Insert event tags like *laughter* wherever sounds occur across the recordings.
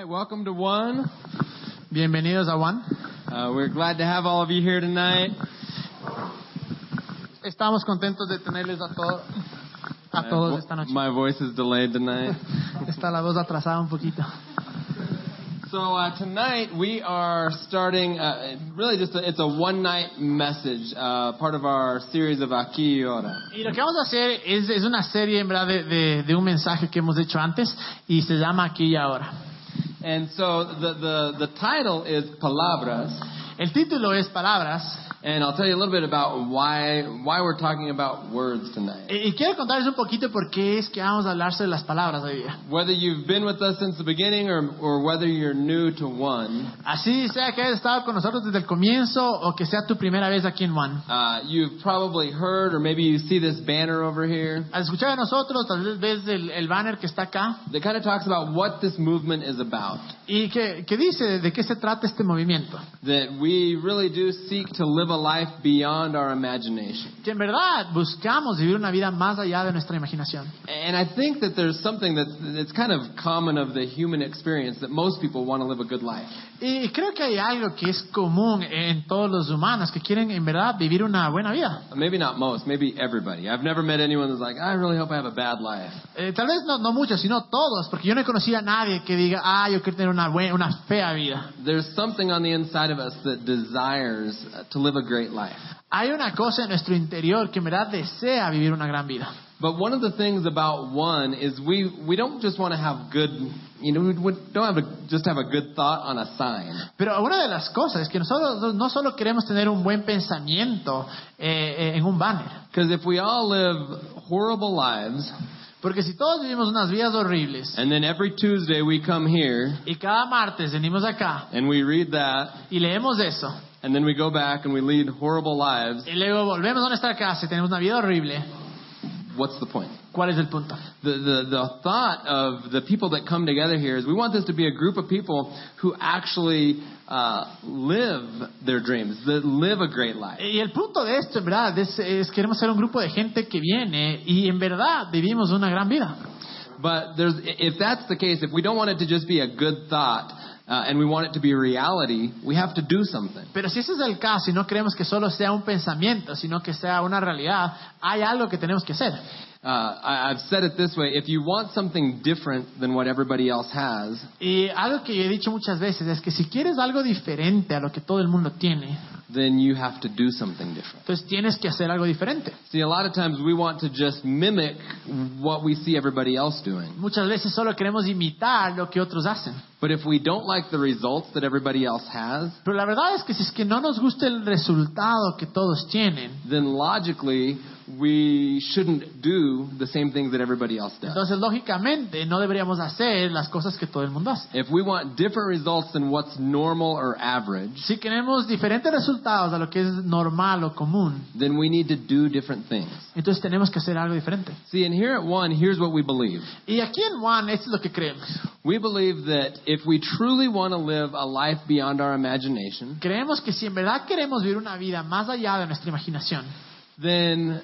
right, welcome to One. Bienvenidos a One. Uh, we're glad to have all of you here tonight. Estamos contentos de tenerles a, to- a todos esta noche. My voice is delayed tonight. *laughs* Está la voz atrasada un poquito. so uh, tonight we are starting, uh, really just a, it's a one night message, uh, part of our series of Aquí y Ahora. Y lo que vamos a hacer es, es una serie en verdad de, de- de un mensaje que hemos hecho antes y se llama Aquí y Ahora. And so the, the, the title is Palabras. El título es Palabras And I'll tell you a little bit about why, why we're talking about words tonight. y, y quiero contarles un poquito por qué es que vamos a hablar sobre las palabras hoy día. Whether you've been with us since the beginning or, or whether you're new to One, Así sea que hayas estado con nosotros desde el comienzo o que sea tu primera vez aquí en One. uh, you've probably heard or maybe you see this banner over here. Al escuchar a nosotros, tal vez ves el, el banner que está acá that kind of talks about what this movement is about. Y que, que dice de qué se trata este movimiento. That we really do seek to live a life beyond our imagination. que en verdad buscamos vivir una vida más allá de nuestra imaginación. And I think that there's something that's, that's kind of common of the human experience that most people want to live a good life. Y creo que hay algo que es común en todos los humanos que quieren en verdad vivir una buena vida. Maybe not most, maybe everybody. I've never met anyone that's like, I really hope I have a bad life. Eh, tal vez no, no muchos, sino todos, porque yo no he conocido a nadie que diga, ah, yo quiero tener una, buena, una fea vida. There's something on the inside of us that desires to live a great life. Hay una cosa en nuestro interior que en verdad desea vivir una gran vida. But one of the things about one is we, we don't just want to have good, you know, we don't have to just have a good thought on a sign. Pero una de las cosas es que nosotros no solo queremos tener un buen pensamiento eh, eh, en un banner, Because if we all live horrible lives, porque si todos vivimos unas vidas horribles and then every Tuesday we come here y cada martes venimos acá and we read that, y leemos eso, and then we go back and we lead horrible lives, Y luego volvemos a nuestra casa y tenemos una vida horrible. What's the point? ¿Cuál es el punto? The, the, the thought of the people that come together here is we want this to be a group of people who actually uh, live their dreams, that live a great life. Y el punto de esto, en verdad, es, es queremos ser un grupo de gente que viene y en verdad vivimos una gran vida. But there's, if that's the case, if we don't want it to just be a good thought uh, and we want it to be a reality, we have to do something. Pero si ese es el caso y no queremos que solo sea un pensamiento, sino que sea una realidad, hay algo que tenemos que hacer. Uh, I, I've said it this way: if you want something different than what everybody else has, Y algo que yo he dicho muchas veces es que si quieres algo diferente a lo que todo el mundo tiene, then you have to do something different. entonces tienes que hacer algo diferente. See, a lot of times we want to just mimic what we see everybody else doing. Muchas veces solo queremos imitar lo que otros hacen. But if we don't like the results that everybody else has, Pero la verdad es que si es que no nos gusta el resultado que todos tienen, then logically we shouldn't do the same things that everybody else does. Entonces, lógicamente, no deberíamos hacer las cosas que todo el mundo hace. If we want different results than what's normal or average, Si queremos diferentes resultados a lo que es normal o común, then we need to do different things. entonces tenemos que hacer algo diferente. See, and here at One, here's what we believe. Y aquí en One, es lo que creemos. We believe that if we truly want to live a life beyond our imagination, Creemos que si en verdad queremos vivir una vida más allá de nuestra imaginación, then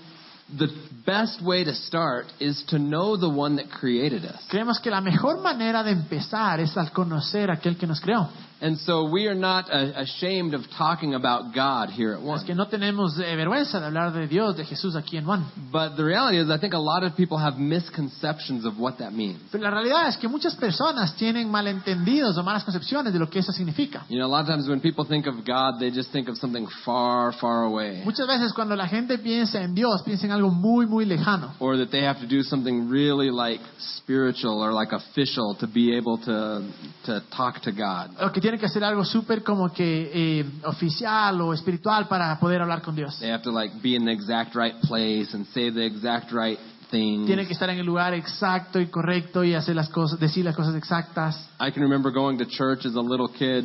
the best way to start is to know the one that created us. creemos que la mejor manera de empezar es al conocer aquel que nos creó. And so we are not uh, ashamed of talking about God here at Es que no tenemos eh, vergüenza de hablar de Dios, de Jesús aquí en One. But the reality is, I think a lot of people have misconceptions of what that means. Pero la realidad es que muchas personas tienen malentendidos o malas concepciones de lo que eso significa. You know, a lot of times when people think of God, they just think of something far, far away. Muchas veces cuando la gente piensa en Dios, piensa en algo muy, muy lejano. Or that they have to do something really like spiritual or like official to be able to, to talk to God. O que tiene que hacer algo súper como que eh, oficial o espiritual para poder hablar con Dios. They have to like be in the exact right place and say the exact right things. Tiene que estar en el lugar exacto y correcto y hacer las cosas, decir las cosas exactas. I can remember going to church as a little kid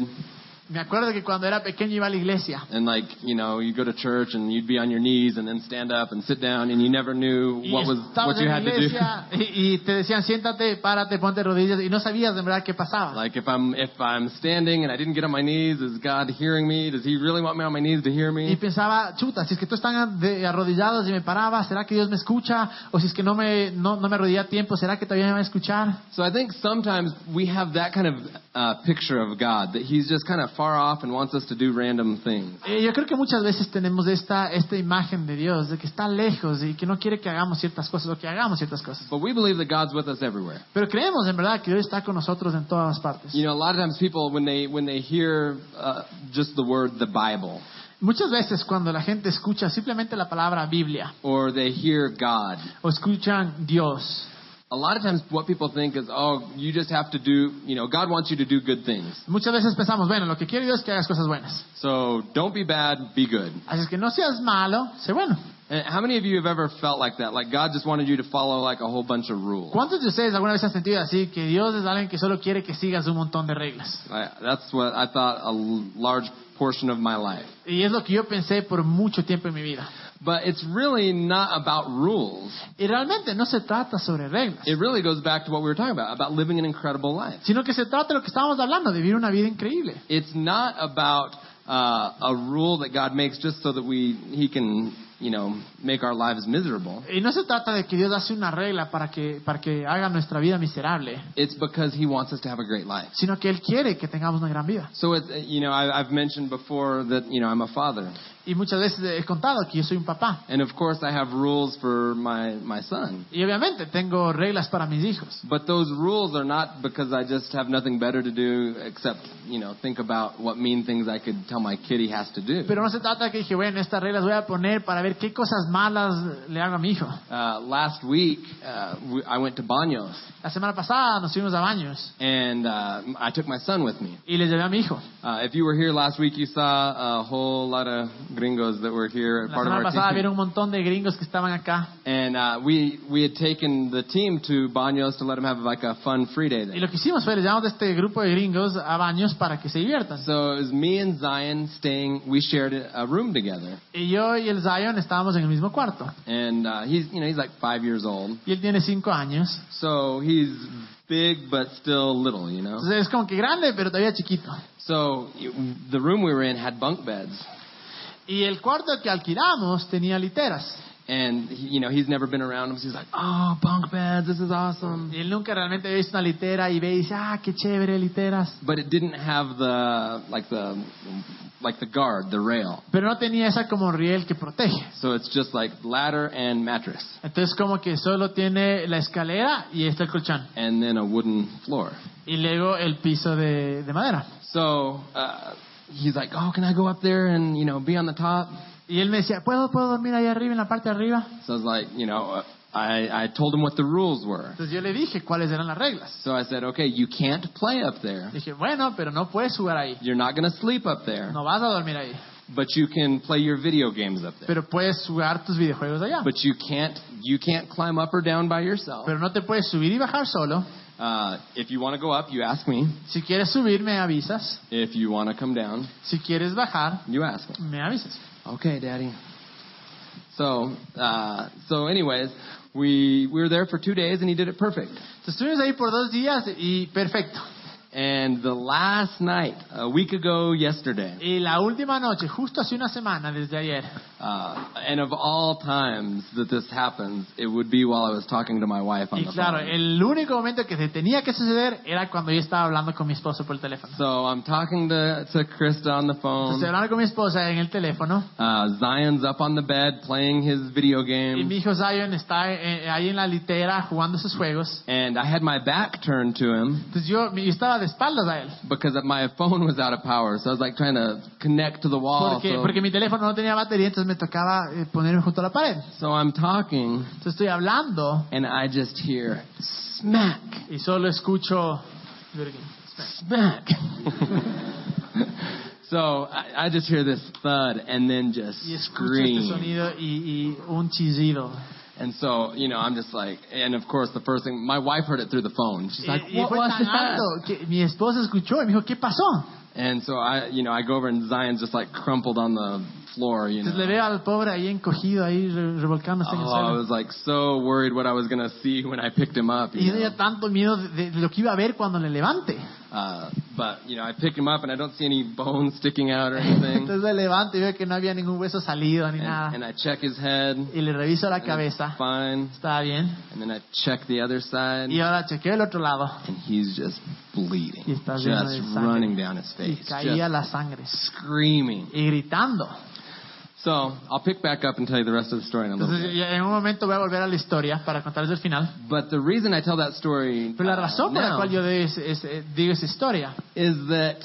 Me acuerdo que cuando era pequeño iba a la iglesia. and like, you know, you go to church and you'd be on your knees and then stand up and sit down and you never knew Y what was what you had to do. y, y te decían siéntate, párate, ponte rodillas y no sabías de verdad qué pasaba. Like if I'm if I'm standing and I didn't get on my knees, is God hearing me? Does He really want me on my knees to hear Y me? pensaba, chuta, si es que tú están arrodillados y me paraba, ¿será que Dios me escucha? O si es que no me, no, no me arrodilla a tiempo, ¿será que todavía me va a escuchar? So I think sometimes we have that kind of uh, picture of God, that He's just kind of far off and wants us to do random things. Eh, yo creo que muchas veces tenemos esta, esta imagen de Dios, de que está lejos y que no quiere que hagamos ciertas cosas o que hagamos ciertas cosas. But we believe that God's with us everywhere. Pero creemos en verdad que Dios está con nosotros en todas partes. You know, a lot of times people, when they when they hear uh, just the word the Bible, Muchas veces cuando la gente escucha simplemente la palabra Biblia or they hear God, o escuchan Dios, a lot of times what people think is, oh, you just have to do, you know, God wants you to do good things. muchas veces pensamos, bueno, lo que quiere Dios es que hagas cosas buenas. So don't be bad, be good. Así es que no seas malo, sé bueno. And how many of you have ever felt like that? Like God just wanted you to follow like a whole bunch of rules. ¿Cuántos de ustedes alguna vez han sentido así que Dios es alguien que solo quiere que sigas un montón de reglas? I, that's what I thought a large portion of my life. Y es lo que yo pensé por mucho tiempo en mi vida. But it's really not about rules. Y realmente no se trata sobre reglas, It really goes back to what we were talking about, about living an incredible life. sino que se trata de lo que estábamos hablando, de vivir una vida increíble. It's not about uh, a rule that God makes just so that we He can, you know, make our lives miserable. Y no se trata de que Dios hace una regla para que, para que haga nuestra vida miserable, It's because He wants us to have a great life. sino que Él quiere que tengamos una gran vida. So it's, you know, I, I've mentioned before that you know I'm a father, Y muchas veces he contado que yo soy un papá. and of course I have rules for my my son. Y obviamente tengo reglas para mis hijos. But those rules are not because I just have nothing better to do except, you know, think about what mean things I could tell my kid he has to do. Pero no se trata que dije, bueno, estas reglas voy a poner para ver qué cosas malas le hago a mi hijo. Uh, last week, uh, we, I went to Baños, La semana pasada nos fuimos a baños and uh, I took my son with me. y les llevé a mi hijo. Uh, if you were here last week, you saw a whole lot of gringos that were here, La part of our pasada team. un montón de gringos que estaban acá. And uh, we we had taken the team to Baños to let them have like a fun free day Y there. lo que hicimos fue, les llamamos a este grupo de gringos a baños para que se diviertan. So it was me and Zion staying. We shared a room together, Y yo y el Zion estábamos en el mismo cuarto. and uh, he's you know he's like five years old. Y él tiene cinco años. So he's big but still little, you know. Entonces es como que grande, pero todavía chiquito. So the room we were in had bunk beds, Y el cuarto que alquilamos tenía literas. and he, you know he's never been around them. So he's like, "Oh, bunk beds, this is awesome." Y él nunca realmente visto una litera y ve y dice, ah, qué chévere, literas. But it didn't have the like the like the guard, the rail. Pero no tenía esa como riel que protege. So it's just like ladder and mattress, Entonces como que solo tiene la escalera y está el colchón. and then a wooden floor. Y luego el piso de, de madera. So uh, he's like, "Oh, can I go up there and you know be on the top?" Y él me decía, ¿puedo, puedo dormir ahí arriba, en la parte de arriba? So I was like, you know, I I told him what the rules were. Entonces yo le dije cuáles eran las reglas. So I said, "Okay, you can't play up there. Dije, bueno, pero no puedes jugar ahí. You're not going to sleep up there." No vas a dormir ahí. But you can play your video games up there. Pero puedes jugar tus videojuegos allá. But you can't you can't climb up or down by yourself. Pero no te puedes subir y bajar solo. Uh, if you want to go up, you ask me. Si quieres subir, me avisas. If you want to come down, Si quieres bajar, you ask me. me avisas. Okay, Daddy. So uh, so anyways, we we were there for two days and he did it perfect. Entonces, estuvimos ahí por dos días y perfecto. And the last night, a week ago yesterday, Y la última noche, justo hace una semana desde ayer, uh, and of all times that this happens, it would be while I was talking to my wife on y the claro, phone. el único momento que se tenía que suceder era cuando yo estaba hablando con mi esposo por el teléfono. So I'm talking to, to Krista on the phone. Entonces, hablando con mi esposa en el teléfono, Uh, Zion's up on the bed playing his video y game. mi hijo Zion está eh, ahí en la litera jugando sus juegos. And I had my back turned to him Entonces yo, yo estaba de espaldas a él, because my phone was out of power. So I was like trying to connect to the wall. porque, So, porque mi teléfono no tenía batería, entonces me tocaba eh, ponerme junto a la pared. so I'm talking Entonces estoy hablando and I just hear smack, y solo escucho... smack. *laughs* so I, I just hear this thud and then just Y escucho este sonido y, y un chillido. And so, you know, I'm just like, and of course, the first thing, my wife heard it through the phone. She's eh, like, y, y what fue was tan that? alto que mi esposa escuchó y me dijo, ¿qué pasó? And so I, you know, I go over and Zion's just like crumpled on the floor, you Entonces le know. veo al pobre ahí encogido, ahí re- revolcándose en el Oh, I was like so worried what I was gonna see when I picked him up. Y tenía know? tanto miedo de, de lo que iba a ver cuando le levante. Uh, but you know, I pick him up and I don't see any bones sticking out or anything. *laughs* Entonces le levanto y veo que no había ningún hueso salido ni and, nada. and I check his head. Y le reviso la cabeza. Fine. Está bien. And then I check the other side. Y ahora chequeo el otro lado. And he's just bleeding. Y está Just running down his Y face. caía Just la sangre. screaming. Y gritando. So I'll pick back up and tell you the rest of the story in a little Entonces bit. en un momento voy a volver a la historia para contarles el final. But the reason I tell that story Pero la razón por la cual yo de- es- es- eh, digo esa historia is that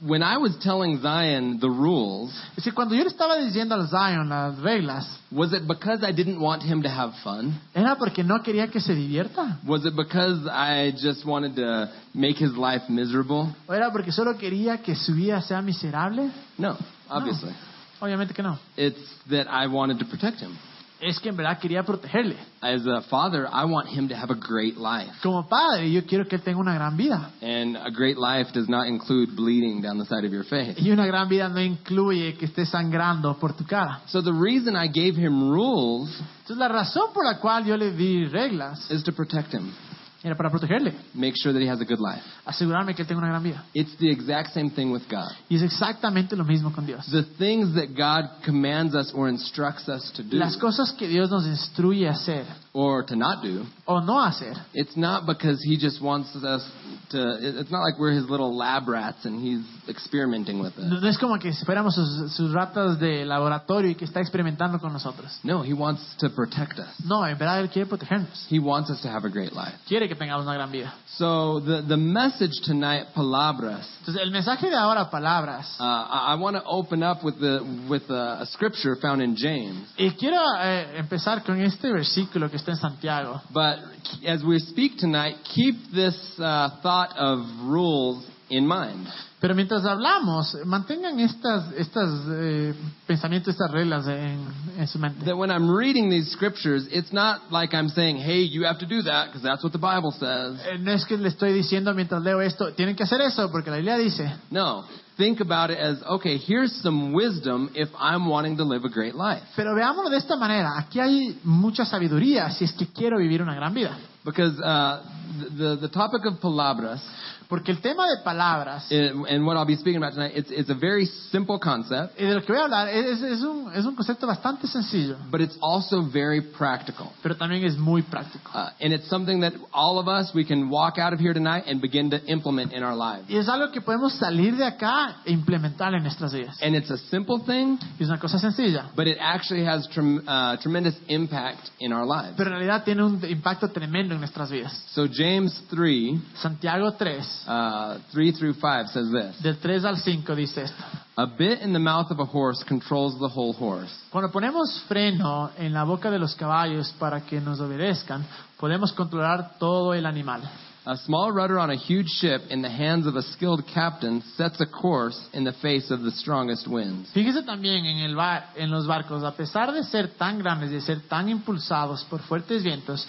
when I was telling Zion the rules, es que cuando yo le estaba diciendo al Zion las reglas, was it because I didn't want him to have fun? era porque no quería que se divierta. Was it because I just wanted to make his life miserable? ¿O era porque solo quería que su vida sea miserable? No, obviously. Obviamente que no. It's that I wanted to protect him. Es que en verdad quería protegerle. As a father, I want him to have a great life. Como padre, yo quiero que él tenga una gran vida. And a great life does not include bleeding down the side of your face. Y una gran vida no incluye que esté sangrando por tu cara. So the reason I gave him rules Entonces la razón por la cual yo le di reglas is to protect him, era para protegerle, make sure that he has a good life. asegurarme que él tenga una gran vida. It's the exact same thing with God. Y es exactamente lo mismo con Dios. The things that God commands us or instructs us to do Las cosas que Dios nos instruye a hacer or to not do, o no hacer, it's not because he just wants us to, it's not like we're his little lab rats and he's experimenting with no us. no es como que si fuéramos sus, sus ratas de laboratorio y que está experimentando con nosotros. No, he wants to protect us. No, en verdad Él quiere protegernos. He wants us to have a great life. Quiere que tengamos una gran vida. So the, the message tonight, palabras, Entonces, el mensaje de ahora, palabras. uh, I, I want to open up with, the, with a, a scripture found in James. Y quiero eh, empezar con este versículo que está en Santiago. But as we speak tonight, keep this uh, thought of rules in mind. Pero mientras hablamos, mantengan estas, estas eh, pensamientos, estas reglas en, en su mente. That when I'm reading these scriptures, it's not like I'm saying, hey, you have to do that because that's what the Bible says. Eh, No es que le estoy diciendo mientras leo esto, tienen que hacer eso porque la Biblia dice. No. Think about it as, okay, here's some wisdom if I'm wanting to live a great life. Pero veámoslo de esta manera. Aquí hay mucha sabiduría si es que quiero vivir una gran vida. Because uh, the, the topic of palabras, Porque el tema de palabras and what I'll be speaking about tonight, it's, it's a very simple concept, y de lo que voy a hablar es, es un, es un concepto bastante sencillo, but it's also very practical. pero también es muy práctico. Uh, and it's something that all of us, we can walk out of here tonight and begin to implement in our lives. Y es algo que podemos salir de acá e implementar en nuestras vidas. And it's a simple thing, Y es una cosa sencilla, but it actually has trem- uh, tremendous impact in our lives. pero en realidad tiene un impacto tremendo en nuestras vidas. So James 3, Santiago 3, uh, 3 through 5 says this. del 3 al 5 dice esto. A bit in the mouth of a horse controls the whole horse. Cuando ponemos freno en la boca de los caballos para que nos obedezcan, podemos controlar todo el animal. A small rudder on a huge ship in the hands of a skilled captain sets a course in the face of the strongest winds. Fíjese también en, el bar- en los barcos, a pesar de ser tan grandes y de ser tan impulsados por fuertes vientos,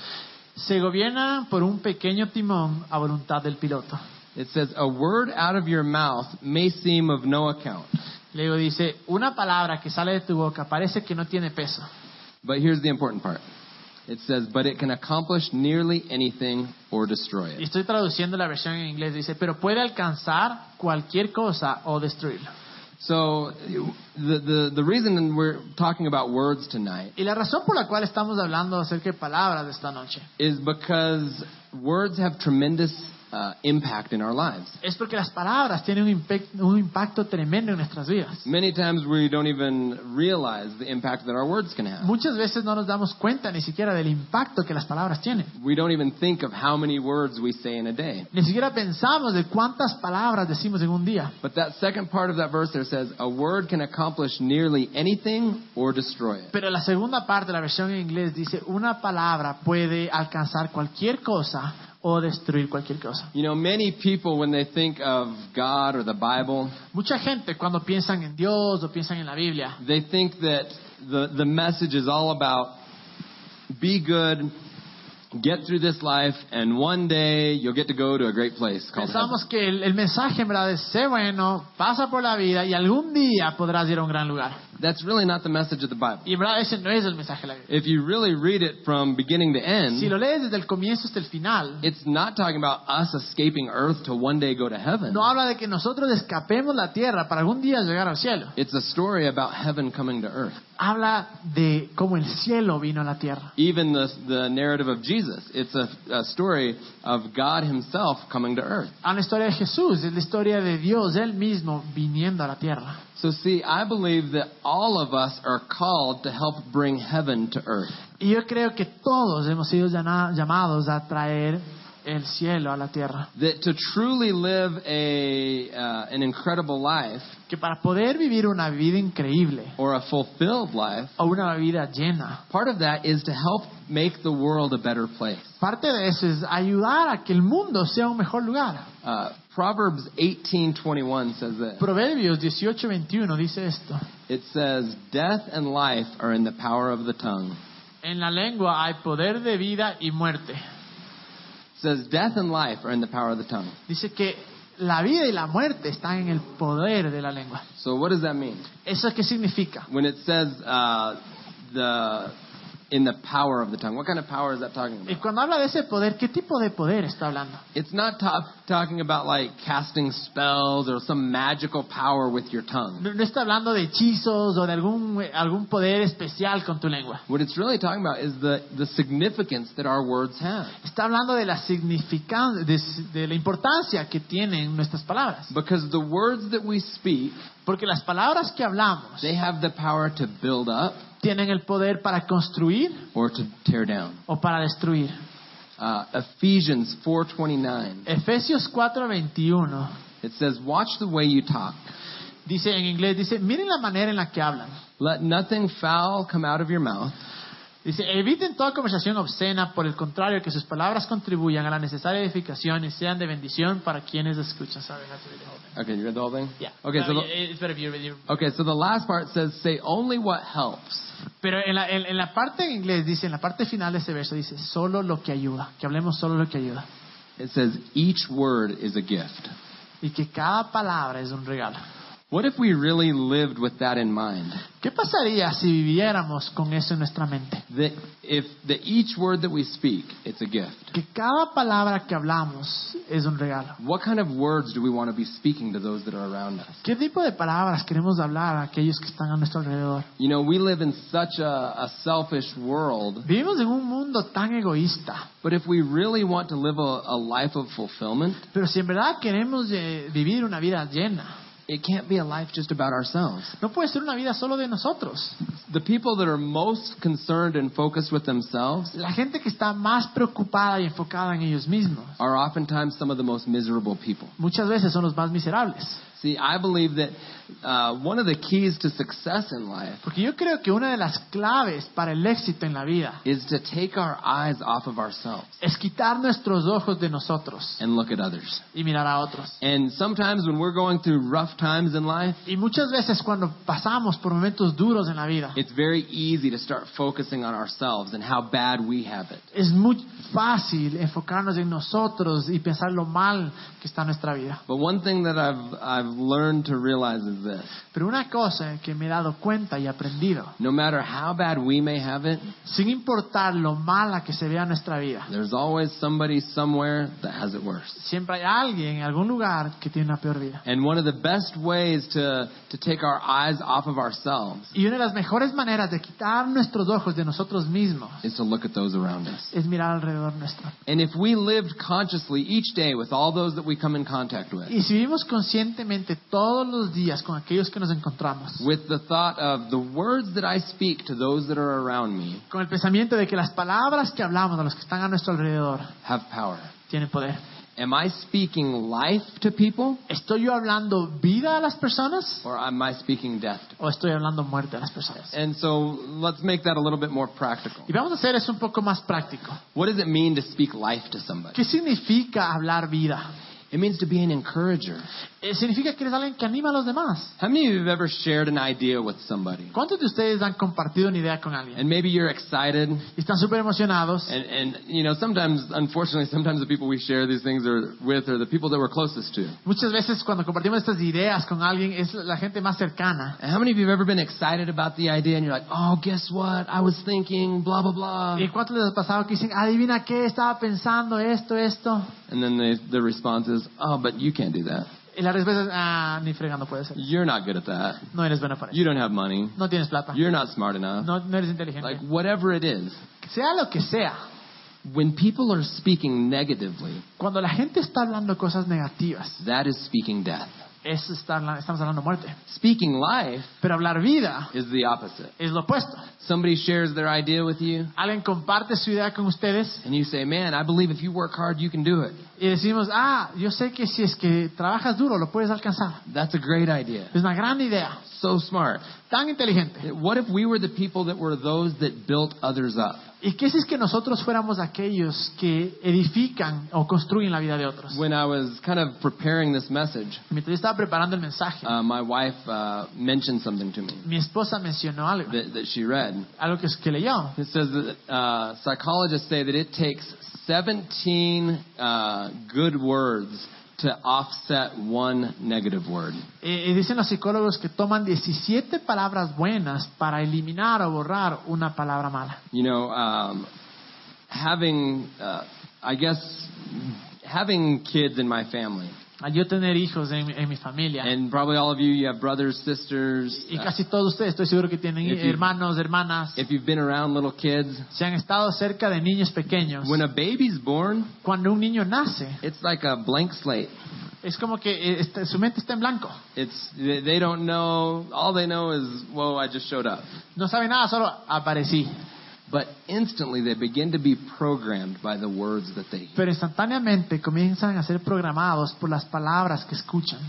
se gobiernan por un pequeño timón a voluntad del piloto. It says, A word out of your mouth may seem of no account. Luego dice, una palabra que sale de tu boca parece que no tiene peso, But here's the important part. It says, But it can accomplish nearly anything or destroy Y it. estoy traduciendo la versión en inglés, dice, pero puede alcanzar cualquier cosa o destruirlo. So, the, the, the reason we're talking about words tonight Y la razón por la cual estamos hablando acerca de palabras esta noche is because words have tremendous uh, impact in our lives. es porque las palabras tienen un, un impacto tremendo en nuestras vidas. Many times we don't even realize the impact that our words can have. Muchas veces no nos damos cuenta ni siquiera del impacto que las palabras tienen. We don't even think of how many words we say in a day. Ni siquiera pensamos de cuántas palabras decimos en un día. But that second part of that verse there says, A word can accomplish nearly anything or destroy it. Pero la segunda parte de la versión en inglés dice, una palabra puede alcanzar cualquier cosa o destruir cualquier cosa. You know, many people, when they think of God or the Bible, Mucha gente cuando piensan en Dios o piensan en la Biblia, they think that the, the message is all about be good, get through this life, and one day you'll get to go to a great place called heaven. Que el, el mensaje en verdad es, sé bueno, pasa por la vida y algún día podrás ir a un gran lugar. That's really not the message of the Bible. Y en verdad ese no es el mensaje de la Biblia. If you really read it from beginning to end, Si lo lees desde el comienzo hasta el final, it's not talking about us escaping earth to one day go to heaven. no habla de que nosotros escapemos la tierra para algún día llegar al cielo. It's a story about heaven coming to earth. Habla de cómo el cielo vino a la tierra. Even the, the narrative of Jesus, it's a, a story of God Himself coming to earth. A la historia de Jesús, es la historia de Dios, Él mismo viniendo a la tierra. So, see, I believe that all of us are called to help bring heaven to earth. Y yo creo que todos hemos sido llama- llamados a traer el cielo a la tierra. That to truly live a, uh, an incredible life Que para poder vivir una vida increíble or a fulfilled life, o una vida llena, part of that is to help make the world a better place. parte de eso es ayudar a que el mundo sea un mejor lugar. Uh, Proverbs 18:21 says this. Proverbios 18:21 dice esto. It says, "Death and life are in the power of the tongue." En la lengua hay poder de vida y muerte. It says, "Death and life are in the power of the tongue." Dice que la vida y la muerte están en el poder de la lengua. So what does that mean? ¿Eso qué significa? When it says uh, the in the power of the tongue, what kind of power is that talking about? Y cuando habla de ese poder, ¿qué tipo de poder está hablando? It's not ta- talking about like casting spells or some magical power with your tongue. No, no está hablando de hechizos o de algún, algún poder especial con tu lengua. What it's really talking about is the, the significance that our words have. Está hablando de la significancia, de, de la importancia que tienen nuestras palabras. Because the words that we speak, Porque las palabras que hablamos they have the power to build up tienen el poder para construir or to tear down. o para destruir. Uh, Ephesians 4:29. Efesios 4:21 It says, "Watch the way you talk. dice en inglés, dice, miren la manera en la que hablan. Let nothing foul come out of your mouth, Dice, eviten toda conversación obscena, por el contrario, que sus palabras contribuyan a la necesaria edificación y sean de bendición para quienes escuchan. Sorry, I have to read the whole thing. Okay, you read the whole thing? Yeah. Okay, so yeah, the, it's better if you read it. okay, so the last part says, "Say only what helps." Pero en la, en, en la parte en inglés dice, en la parte final de ese verso dice, solo lo que ayuda, que hablemos solo lo que ayuda. It says each word is a gift. Y que cada palabra es un regalo. What if we really lived with that in mind? ¿Qué pasaría si viviéramos con eso en nuestra mente? That if the each word that we speak, it's a gift. Que cada palabra que hablamos es un regalo. What kind of words do we want to be speaking to those that are around us? ¿Qué tipo de palabras queremos hablar a aquellos que están a nuestro alrededor? You know, we live in such a, a selfish world, Vivimos en un mundo tan egoísta, but if we really want to live a, a life of fulfillment, pero si en verdad queremos eh, vivir una vida llena, it can't be a life just about ourselves. no puede ser una vida solo de nosotros. The people that are most concerned and focused with themselves La gente que está más preocupada y enfocada en ellos mismos, are oftentimes some of the most miserable people. muchas veces son los más miserables. See, I believe that uh, one of the keys to success in life Porque yo creo que una de las claves para el éxito en la vida is to take our eyes off of ourselves es quitar nuestros ojos de nosotros and look at others. y mirar a otros. And sometimes when we're going through rough times in life, Y muchas veces cuando pasamos por momentos duros en la vida, it's very easy to start focusing on ourselves and how bad we have it. es muy fácil enfocarnos en nosotros y pensar lo mal que está nuestra vida. But one thing that I've, I've learned to realize is this. Pero una cosa que me he dado cuenta y aprendido, No matter how bad we may have it, sin importar lo mala que se vea nuestra vida, there's always somebody somewhere that has it worse. siempre hay alguien en algún lugar que tiene una peor vida. And one of the best ways to, to take our eyes off of ourselves Y una de las mejores maneras de quitar nuestros ojos de nosotros mismos is to look at those around us. es mirar alrededor nuestro. And if we lived consciously each day with all those that we come in contact with, Y si vivimos conscientemente todos los días con aquellos que nos encontramos, with the thought of the words that I speak to those that are around me con el pensamiento de que las palabras que hablamos a los que están a nuestro alrededor have power. tienen poder. Am I speaking life to people ¿Estoy yo hablando vida a las personas or am I speaking death? to o estoy hablando muerte a las personas? And so let's make that a little bit more practical. Y vamos a hacer eso un poco más práctico. What does it mean to speak life to somebody? ¿Qué significa hablar vida? It means to be an encourager. Eh, significa que eres alguien que anima a los demás. How many of you have ever shared an idea with somebody? ¿Cuántos de ustedes han compartido una idea con alguien? And maybe you're excited, Y están súper emocionados. and, and you know, sometimes, unfortunately, sometimes the people we share these things are with are the people that we're closest to. Muchas veces cuando compartimos estas ideas con alguien es la gente más cercana. And how many of you have ever been excited about the idea and you're like, oh, guess what? I was thinking, blah, blah, blah. ¿Y cuántos les ha pasado que dicen, adivina qué, estaba pensando esto, esto? And then they, the response is, oh, but you can't do that. Y la respuesta es, ah, ni fregando puede ser. You're not good at that. No eres para eso. You don't have money. No tienes plata. You're not smart enough. No, no eres inteligente. Like, whatever it is. sea lo que sea, When people are speaking negatively, cuando la gente está hablando cosas negativas, that is speaking death. Estamos hablando muerte. Speaking life Pero hablar vida is the opposite. es lo opuesto. Somebody shares their idea with you, Alguien comparte su idea con ustedes and you say, man, I believe if you work hard, you can do it. y decimos, ah, yo sé que si es que trabajas duro lo puedes alcanzar. That's a great idea. Es una gran idea, So smart. tan inteligente. What if we were the people that were those that built others up? ¿Y qué si es que nosotros fuéramos aquellos que edifican o construyen la vida de otros? When I was kind of preparing this message, Mientras yo estaba preparando el mensaje, uh, my wife uh, mentioned something to me mi esposa mencionó algo, that, that she read. algo que, que leyó. It says that uh, psychologists say that it takes 17 uh, good words to offset one negative word. Eh, y dicen los psicólogos que toman 17 palabras buenas para eliminar o borrar una palabra mala. You know, um, having, uh, I guess, having kids in my family, Al yo tener hijos en, en mi familia, and probably all of you, you have brothers, sisters. y casi todos ustedes estoy seguro que tienen If hermanos, hermanas, if you've been around little kids, si han estado cerca de niños pequeños, when a baby's born, cuando un niño nace, it's like a blank slate. es como que eh, está- su mente está en blanco. It's they they don't know. All they know is, "Whoa, I just showed up." No sabe nada, solo aparecí. But instantly, they begin to be programmed by the words that they hear. Pero instantáneamente comienzan a ser programados por las palabras que escuchan.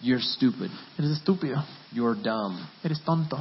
You're stupid. Eres estúpido, You're dumb. eres tonto,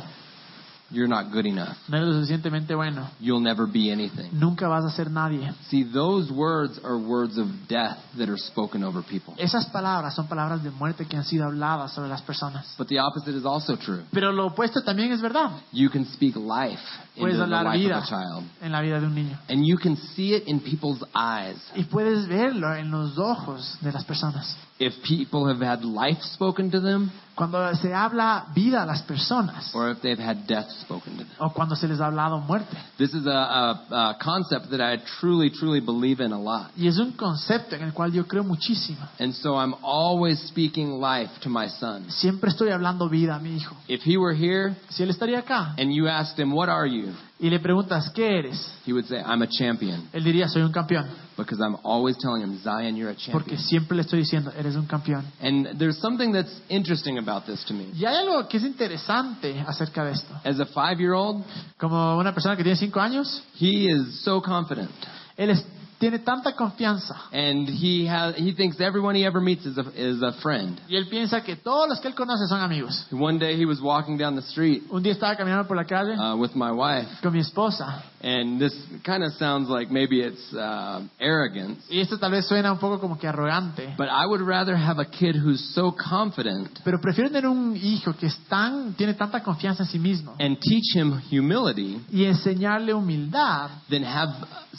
You're not good enough. no eres lo suficientemente bueno, You'll never be anything. nunca vas a ser nadie. See, those words are words of death that are spoken over people. Esas palabras son palabras de muerte que han sido habladas sobre las personas. But the opposite is also true. Pero lo opuesto también es verdad. You can speak life into the life vida of a child. en la vida de un niño. And you can see it in people's eyes. Y puedes verlo en los ojos de las personas. If people have had life spoken to them, Cuando se habla vida a las personas or if they've had death spoken to them. o cuando se les ha hablado muerte. This is a, a, a concept that I truly, truly believe in a lot. Y es un concepto en el cual yo creo muchísimo. And so I'm always speaking life to my son. Siempre estoy hablando vida a mi hijo. If he were here Si él estaría acá and you asked him, What are you? Y le preguntas, ¿qué eres? He would say, I'm a champion. Él diría, soy un campeón. Because I'm always telling him, Zion, you're a champion. Porque siempre le estoy diciendo, eres un campeón. And there's something that's interesting about this to me. Y hay algo que es interesante acerca de esto. As a five year old, Como una persona que tiene cinco años, he is so confident. él es- tiene tanta confianza And he, has, he thinks everyone he ever meets is a, is a friend. y él piensa que todos los que él conoce son amigos. One day he was walking down the street Un día estaba caminando por la calle uh, with my wife, con mi esposa and this kind of sounds like maybe it's uh, arrogance. y esto tal vez suena un poco como que arrogante, But I would rather have a kid who's so confident pero prefiero tener un hijo que es tan, tiene tanta confianza en sí mismo and teach him humility y enseñarle humildad than have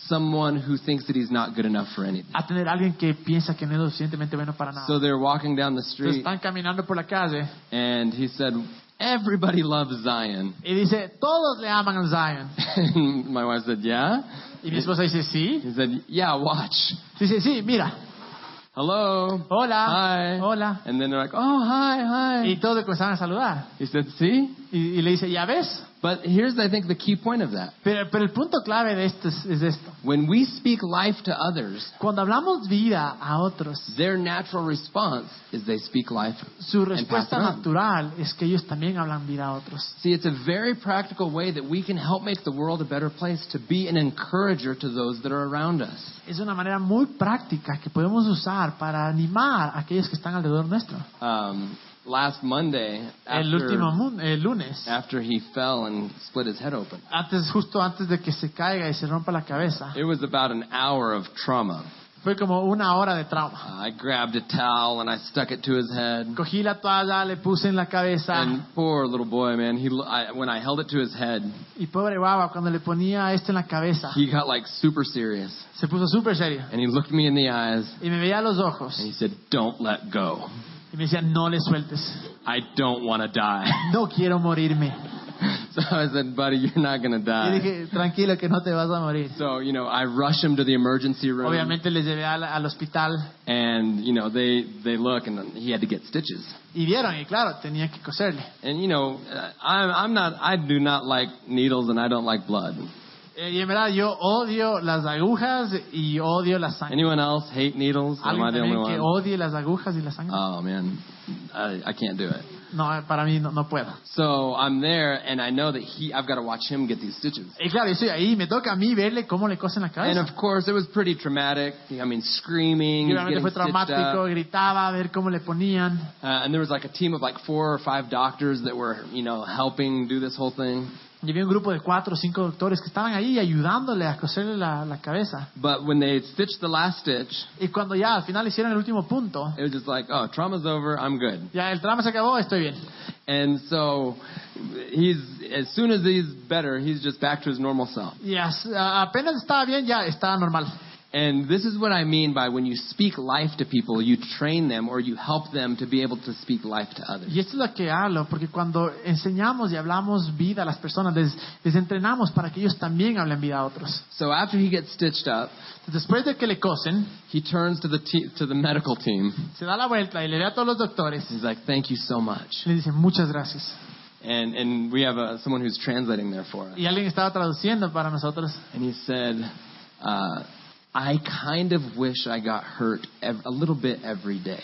someone who thinks that he's not good enough for anything. a tener alguien que piensa que no es lo suficientemente bueno para nada. So they're walking down the Entonces street, están caminando por la calle and he said, Everybody loves Zion. y dice, todos le aman Zion. And *laughs* my wife said, Yeah? Y mi esposa dice, sí. He said, Yeah, watch. Dice, sí, mira, Hello. hola, Hi. hola. And then they're like, Oh, hi, hi. Y todos le comenzaron a saludar. He said, See? Y, y le dice, ¿ya ves? But here's, I think, the key point of that. Pero, pero el punto clave de esto es, es esto. When we speak life to others, Cuando hablamos vida a otros, their natural response is they speak life. su respuesta natural es que ellos también hablan vida a otros. See, it's a very practical way that we can help make the world a better place to be an encourager to those that are around us. Es una manera muy práctica que podemos usar para animar a aquellos que están alrededor nuestro. Um, last Monday, El último after, el eh, lunes, after he fell and split his head open, antes, justo antes de que se caiga y se rompa la cabeza, it was about an hour of trauma. Fue como una hora de trauma. I grabbed a towel and I stuck it to his head. Cogí la toalla, le puse en la cabeza And poor little boy, man, he I, when I held it to his head, y pobre guava, cuando le ponía esto en la cabeza, he got like super serious. se puso súper serio And he looked me in the eyes y me veía a los ojos and he said, "Don't let go. Y me decía, no le sueltes, I don't want to die." *laughs* no quiero morirme. so I said, "Buddy, you're not going to Y die." dije, tranquilo que no te vas a morir. So, you know, I rush him to the emergency room Obviamente les llevé al, al hospital and, you know, they they look and he had to get stitches. y vieron, y claro, tenía que coserle. And you know, I'm I'm not I do not like needles and I don't like blood. Eh, y en verdad yo odio las agujas y odio la sangre. Anyone else hate needles? Am I ¿Alguien the only también que one? odie las agujas y la sangre? Oh man, I, I can't do it. No, para mí no, no puedo. So I'm there, and I know that he. I've got to watch him get these stitches. Y claro, yo estoy ahí, me toca a mí verle cómo le cosen la And cabeza. of course, it was pretty traumatic. I mean, screaming, Y obviamente fue traumático, gritaba a ver cómo le ponían. Uh, and there was like a team of like four or five doctors that were, you know, helping do this whole thing. Y había un grupo de cuatro o cinco doctores que estaban ahí ayudándole a coserle la, la cabeza. But when they stitched the last stitch, Y cuando ya al final hicieron el último punto, it was just like, oh, trauma's over. I'm good. ya el trama se acabó, estoy bien. And so he's as soon as he's better, he's just back to his normal self. Y as- a- apenas estaba bien, ya estaba normal. And this is what I mean by when you speak life to people, you train them or you help them to be able to speak life to others. Y esto es lo que hablo, porque cuando enseñamos y hablamos vida a las personas, les, les entrenamos para que ellos también hablen vida a otros. So after he gets stitched up, Después de que le cosen, he turns to the te- to the medical team. se da la vuelta y le ve a todos los doctores. He's like, "Thank you so much." Le dicen muchas gracias. And and we have a, someone who's translating there for us. Y alguien estaba traduciendo para nosotros. And he said, uh, "I kind of wish I got hurt a little bit every day,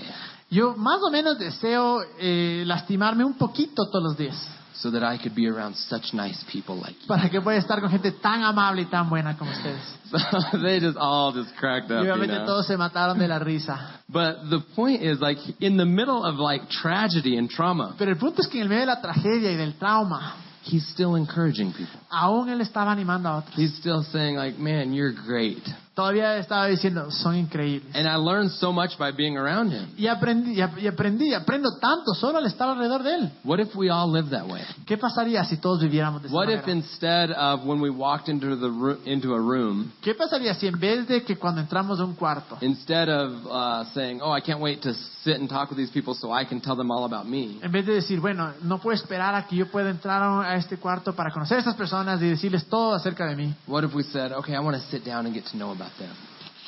Yo más o menos deseo eh, lastimarme un poquito todos los días so that I could be around such nice people like you." para que pueda estar con gente tan amable y tan buena como ustedes. So *laughs* they just all just cracked Y up. You know? todos se mataron de la risa. But the point is, like, in the middle of like tragedy and trauma, Pero el punto es que en el medio de la tragedia y del trauma, he's still encouraging people. aún él estaba animando a otros. He's still saying, like, man, you're great. Todavía estaba diciendo, son increíbles. And I learned so much by being around him. Y aprendí, y ap- y aprendí, aprendo tanto solo al estar alrededor de él. What if we all lived that way? ¿Qué pasaría si todos viviéramos de esa What if manera? instead of when we walked into the ro- into a room, ¿Qué pasaría si en vez de que cuando entramos a un cuarto, instead of uh, saying, "Oh, I can't wait to sit and talk with these people so I can tell them all about me," en vez de decir, bueno, no puedo esperar a que yo pueda entrar a a este cuarto para conocer a estas personas y decirles todo acerca de mí? what if we said, "Okay, I want to sit down and get to know about them."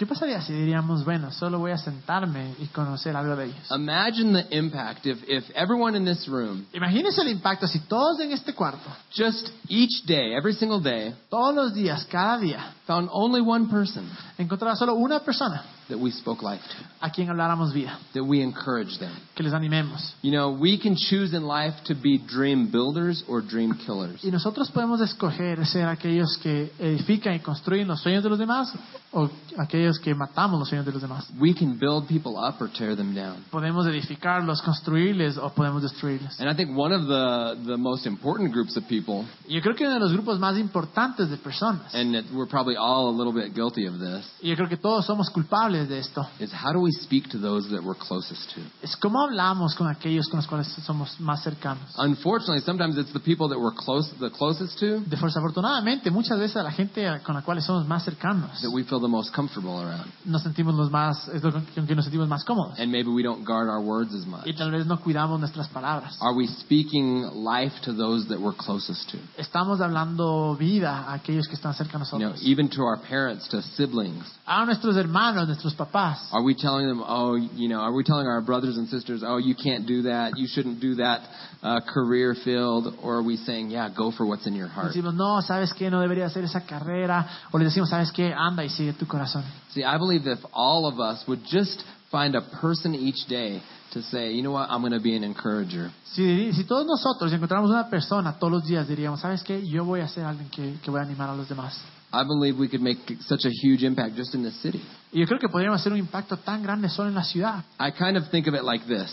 ¿Qué pasaría si diríamos, bueno, solo voy a sentarme y conocer algo de ellos? Imagine the impact if if everyone in this room Imagínense el impacto si todos en este cuarto, just each day, every single day, todos los días, cada día, found only one person. encontrara solo una persona that we spoke life to, a quien habláramos vida, that we encouraged them. que les animemos. You know, we can choose in life to be dream builders or dream killers. Y nosotros podemos escoger ser aquellos que edifican y construyen los sueños de los demás o aquellos que matamos los sueños de los demás. We can build people up or tear them down. Podemos edificarlos, construirles o podemos destruirlos. And I think one of the, the most important groups of people, yo creo que uno de los grupos más importantes de personas, and we're probably all a little bit guilty of this, y yo creo que todos somos culpables de esto, is how do we speak to those that we're closest to? es cómo hablamos con aquellos con los cuales somos más cercanos. Unfortunately, sometimes it's the people that we're close, the closest to Desafortunadamente, muchas veces a la gente con la cual somos más cercanos that we feel the most comfortable around. nos sentimos los más, es lo con que nos sentimos más cómodos. And maybe we don't guard our words as much. Y tal vez no cuidamos nuestras palabras. Are we speaking life to those that we're closest to? Estamos hablando vida a aquellos que están cerca de You know, nosotros. even to our parents, to siblings. A nuestros hermanos, nuestros papás. Are we telling them, oh, you know, are we telling our brothers and sisters, oh, you can't do that, you shouldn't do that uh, career field? Or are we saying, yeah, go for what's in your heart? Decimos, no, ¿sabes qué? No debería hacer esa carrera. O les decimos, ¿sabes qué? Anda y sigue tu corazón. See, I believe that if all of us would just find a person each day to say, you know what, I'm going to be an encourager. Si, si todos nosotros encontramos una persona todos los días, diríamos, ¿sabes qué? Yo voy a ser alguien que, que voy a animar a los demás. I believe we could make such a huge impact just in the city. Y yo creo que podríamos hacer un impacto tan grande solo en la ciudad. I kind of think of it like this.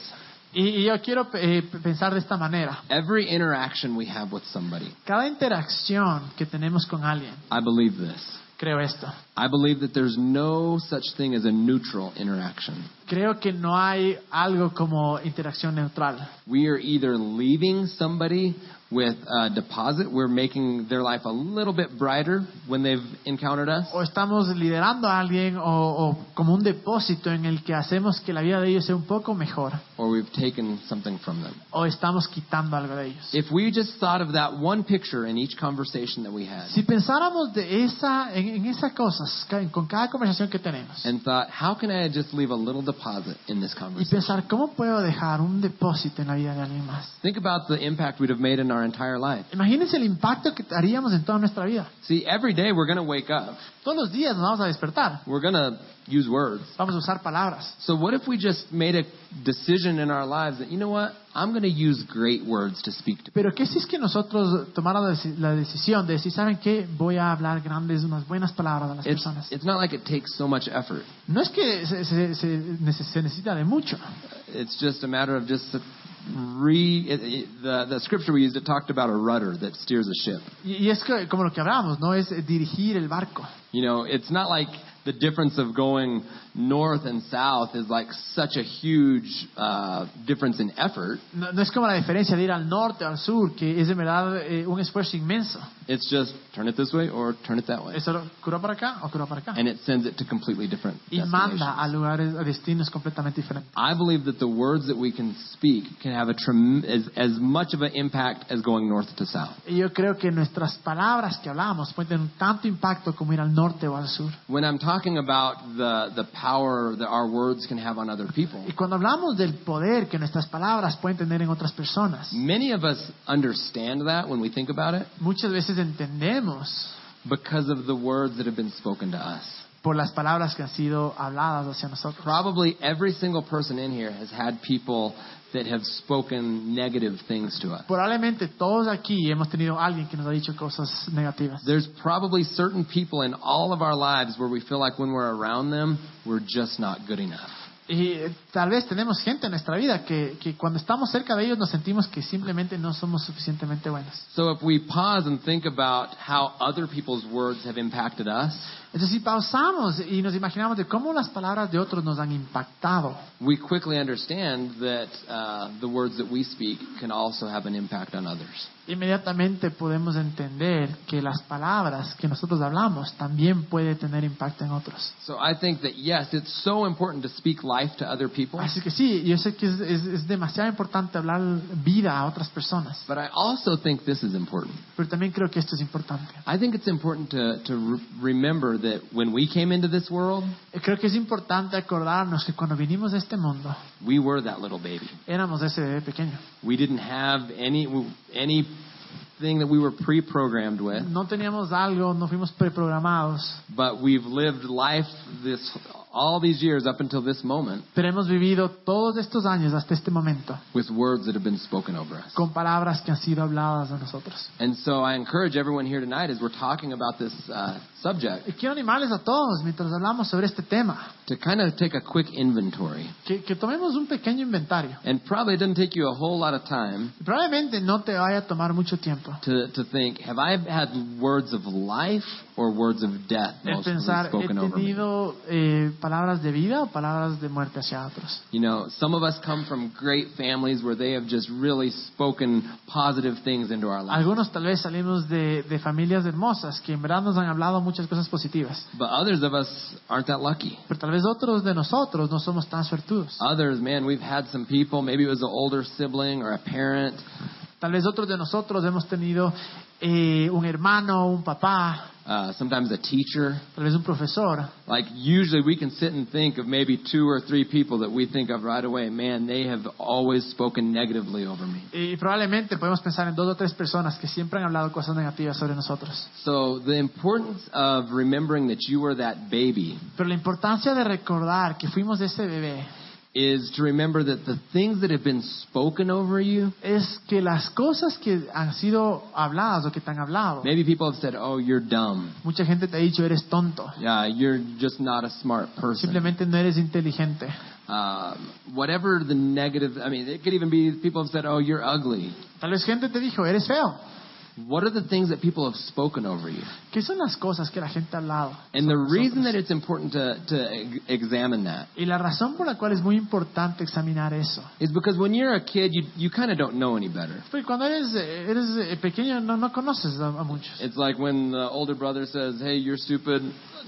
Y, y yo quiero eh, pensar de esta manera. Every interaction we have with somebody, Cada interacción que tenemos con alguien, I believe this. creo esto. I believe that there's no such thing as a neutral interaction. Creo que no hay algo como interacción neutral. We are either leaving somebody with a deposit, we're making their life a little bit brighter when they've encountered us, O estamos liderando a alguien o, o como un depósito en el que hacemos que la vida de ellos sea un poco mejor. or we've taken something from them. O estamos quitando algo de ellos. If we just thought of that one picture in each conversation that we had Si pensáramos de esa, en, en esas cosas, ca- con cada conversación que tenemos, and thought, how can I just leave a little deposit in this y conversation? pensar cómo puedo dejar un depósito en la vida de alguien más. Think about the impact we'd have made in our entire life. Imagínense el impacto que haríamos en toda nuestra vida. See, every day we're going to wake up. Todos los días nos vamos a despertar, We're going to use words. vamos a usar palabras. So what if we just made a decision in our lives that, you know what? I'm going to use great words to speak to people. Pero ¿qué si es que nosotros tomáramos la decisión de decir, ¿saben qué? Voy a hablar grandes, unas buenas palabras a las It's, personas. it's not like it takes so much effort. No es que se, se- se se necesita de mucho. It's just a matter of just re it, it, the the scripture we used it talked about a rudder that steers a ship. Y, y es que, como lo que hablamos, ¿no? Es dirigir el barco. You know, it's not like the difference of going north and south is like such a huge uh, difference in effort. No, no es como la diferencia de ir al norte o al sur, que es de verdad eh, un esfuerzo inmenso. It's just turn it this way or turn it that way, Es solo curó para acá o curó para acá. and it sends it to completely different Y manda a lugares, a destinos completamente diferentes. I believe that the words that we can speak can have a trem- as, as much of an impact as going north to south. Yo creo que nuestras palabras que hablamos pueden tener tanto impacto como ir al norte o al sur. When I'm talking about the, the power that our words can have on other people, Y cuando hablamos del poder que nuestras palabras pueden tener en otras personas, many of us understand that when we think about it muchas veces entendemos because of the words that have been spoken to us. Por las palabras que han sido habladas hacia nosotros. Probably every single person in here has had people that have spoken negative things to us. Probablemente todos aquí hemos tenido alguien que nos ha dicho cosas negativas. There's probably certain people in all of our lives where we feel like when we're around them, we're just not good enough. Y eh, tal vez tenemos gente en nuestra vida que, que cuando estamos cerca de ellos nos sentimos que simplemente no somos suficientemente buenos. So if we pause and think about how other people's words have impacted us, Entonces si pausamos y nos imaginamos de cómo las palabras de otros nos han impactado, we quickly understand that uh, the words that we speak can also have an impact on others. inmediatamente podemos entender que las palabras que nosotros hablamos también puede tener impacto en otros. So I think that yes, it's so important to speak life to other people, Así que sí, yo sé que es, es- es demasiado importante hablar vida a otras personas, but I also think this is important. pero también creo que esto es importante. I think it's important to, to re- remember that when we came into this world, Creo que es importante acordarnos que cuando vinimos a este mundo we were that little baby. éramos ese bebé pequeño. We didn't have any anything that we were pre-programmed with, No teníamos algo, no fuimos preprogramados, but we've lived life this all these years up until this moment pero hemos vivido todos estos años hasta este momento with words that have been spoken over us. con palabras que han sido habladas de nosotros. And so I encourage everyone here tonight as we're talking about this uh, subject Y quiero animarles a todos mientras hablamos sobre este tema, to kind of take a quick inventory. que, que tomemos un pequeño inventario. And probably it doesn't take you a whole lot of time Probablemente no te vaya a tomar mucho tiempo to, to think, have I had words of life or words of death el mostly pensar, he spoken over me? tenido eh, palabras de vida o palabras de muerte hacia otros. You know, some of us come from great families where they have just really spoken positive things into our lives. Algunos tal vez salimos de, de familias hermosas que en verdad nos han hablado muchas cosas positivas, But others of us aren't that lucky. pero tal vez otros de nosotros no somos tan suertudos. Others, man, we've had some people, maybe it was an older sibling or a parent, Tal vez otros de nosotros hemos tenido eh, un hermano, un papá, uh, sometimes a teacher. tal vez un profesor. Like usually we can sit and think of maybe two or three people that we think of right away. Man, they have always spoken negatively over me. Y probablemente podemos pensar en dos o tres personas que siempre han hablado cosas negativas sobre nosotros. So the importance of remembering that you were that baby Pero la importancia de recordar que fuimos ese bebé is to remember that the things that have been spoken over you, es que las cosas que han sido habladas o que te han hablado, maybe people have said, "Oh, you're dumb. mucha gente te ha dicho eres tonto, Yeah, you're just not a smart person." simplemente no eres inteligente. Um, whatever the negative, I mean, it could even be people have said, "Oh, you're ugly." Tal vez gente te dijo eres feo. What are the things that people have spoken over you? ¿Qué son las cosas que la gente ha hablado? And the reason that it's important to, to examine that Y la razón por la cual es muy importante examinar eso. is because when you're a kid, you, you kind of don't know any better. Porque cuando eres, eh, eres eh, pequeño no, no conoces a, a muchos. It's like when the older brother says, "Hey, you're stupid,"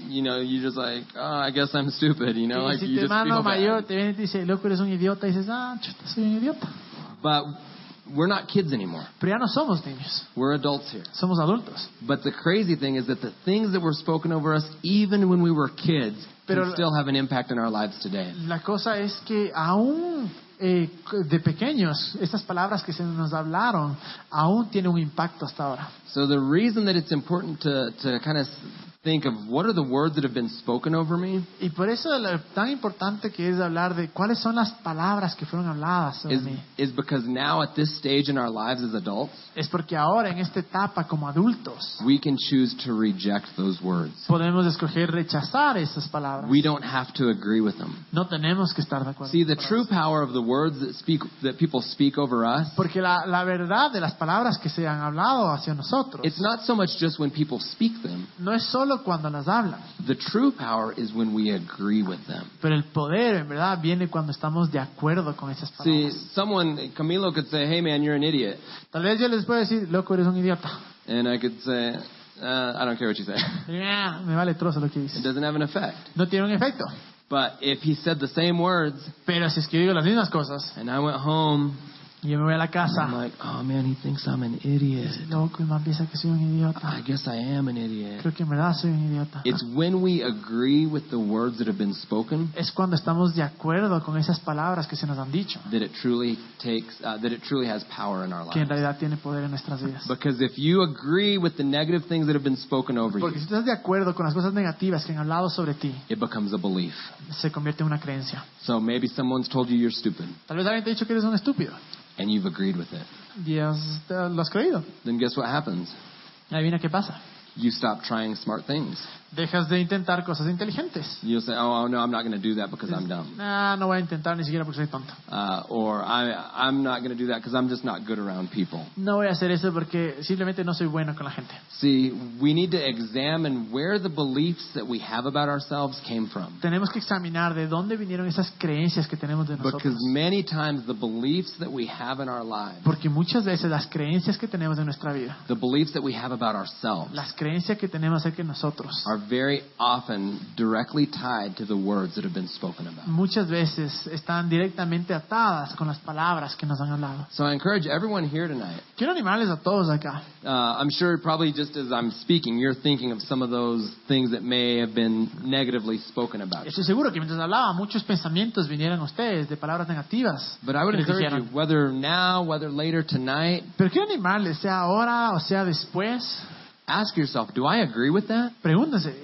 you know, you're just like, "Oh, I guess I'm stupid," you know, y like si you tu just hermano feel mayor bad. te viene y te dice, loco, eres un idiota, y dices, ah, chuta, soy un idiota. But we're not kids anymore. Pero ya no somos niños, We're adults here. somos adultos. But the crazy thing is that the things that were spoken over us, even when we were kids, Pero- can still have an impact in our lives today. La cosa es que aún eh, de pequeños, estas palabras que se nos hablaron, aún tienen un impacto hasta ahora. So the reason that it's important to, to kind of think of what are the words that have been spoken over me Y por eso lo tan importante que es hablar de cuáles son las palabras que fueron habladas sobre is, mí. is because now at this stage in our lives as adults, Es porque ahora en esta etapa como adultos we can choose to reject those words. podemos escoger rechazar esas palabras. We don't have to agree with them. No tenemos que estar de acuerdo. See, the true power of the words that speak that people speak over us, Porque la, la verdad de las palabras que se han hablado hacia nosotros it's not so much just when people speak them. no es solo cuando las hablan, The true power is when we agree with them. pero el poder en verdad viene cuando estamos de acuerdo con esas See, palabras. someone, Camilo could say, hey man, you're an idiot. Tal vez yo les puedo decir, loco, eres un idiota. And I could say, uh, I don't care what you say. *laughs* Y, "Ah, Me vale trozo lo que It dices. doesn't have an effect. No tiene un efecto. But if he said the same words Pero si es que digo las mismas cosas and I went home, yo me voy a la I'm like, oh man, he thinks I'm an idiot. loco, y piensa que soy un idiota. I guess I am an idiot. Creo que en verdad soy un idiota. It's when we agree with the words that have been spoken Es cuando estamos de acuerdo con esas palabras que se nos han dicho, that it truly takes, uh, that it truly has power in our que en lives. realidad tiene poder en nuestras vidas. Because if you agree with the negative things that have been spoken over you, Porque si estás de acuerdo con las cosas negativas que han hablado sobre ti, it becomes a belief. se convierte en una creencia. So maybe someone's told you you're stupid Tal vez alguien te ha dicho que eres un estúpido and you've agreed with it. y has- lo has creído. Then guess what happens? Adivina qué pasa. You stop trying smart things. Dejas de intentar cosas inteligentes. You'll say, oh, oh, no, I'm not going to do that because I'm dumb. Nah, no voy a intentar ni siquiera porque soy tonto. Uh, or I, I'm not going to do that because I'm just not good around people. No voy a hacer eso porque simplemente no soy bueno con la gente. See, we need to examine where the beliefs that we have about ourselves came from. Tenemos que examinar de dónde vinieron esas creencias que tenemos de nosotros. Because many times the beliefs that we have in our lives, Porque muchas veces las creencias que tenemos en nuestra vida, the beliefs that we have about ourselves, las creencias que tenemos acerca de nosotros, are very often directly tied to the words that have been spoken about. muchas veces están directamente atadas con las palabras que nos han hablado. So I encourage everyone here tonight. Quiero animarles a todos acá. Uh, I'm sure probably just as I'm speaking, you're thinking of some of those things that may have been negatively spoken about. Estoy seguro que mientras hablaba muchos pensamientos vinieran a ustedes de palabras negativas. But I would encourage you, whether now, whether later tonight, Pero quiero animarles, sea ahora o sea después, ask yourself, do I agree with that?